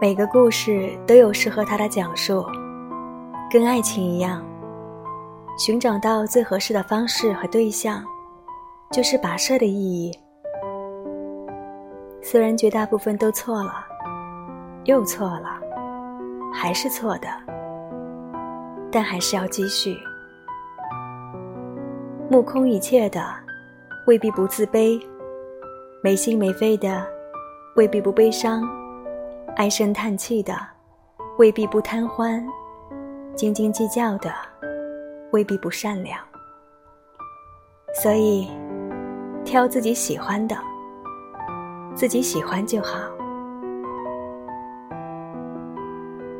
每个故事都有适合它的讲述，跟爱情一样，寻找到最合适的方式和对象，就是跋涉的意义。虽然绝大部分都错了，又错了，还是错的，但还是要继续。目空一切的，未必不自卑；没心没肺的，未必不悲伤。唉声叹气的，未必不贪欢；斤斤计较的，未必不善良。所以，挑自己喜欢的，自己喜欢就好。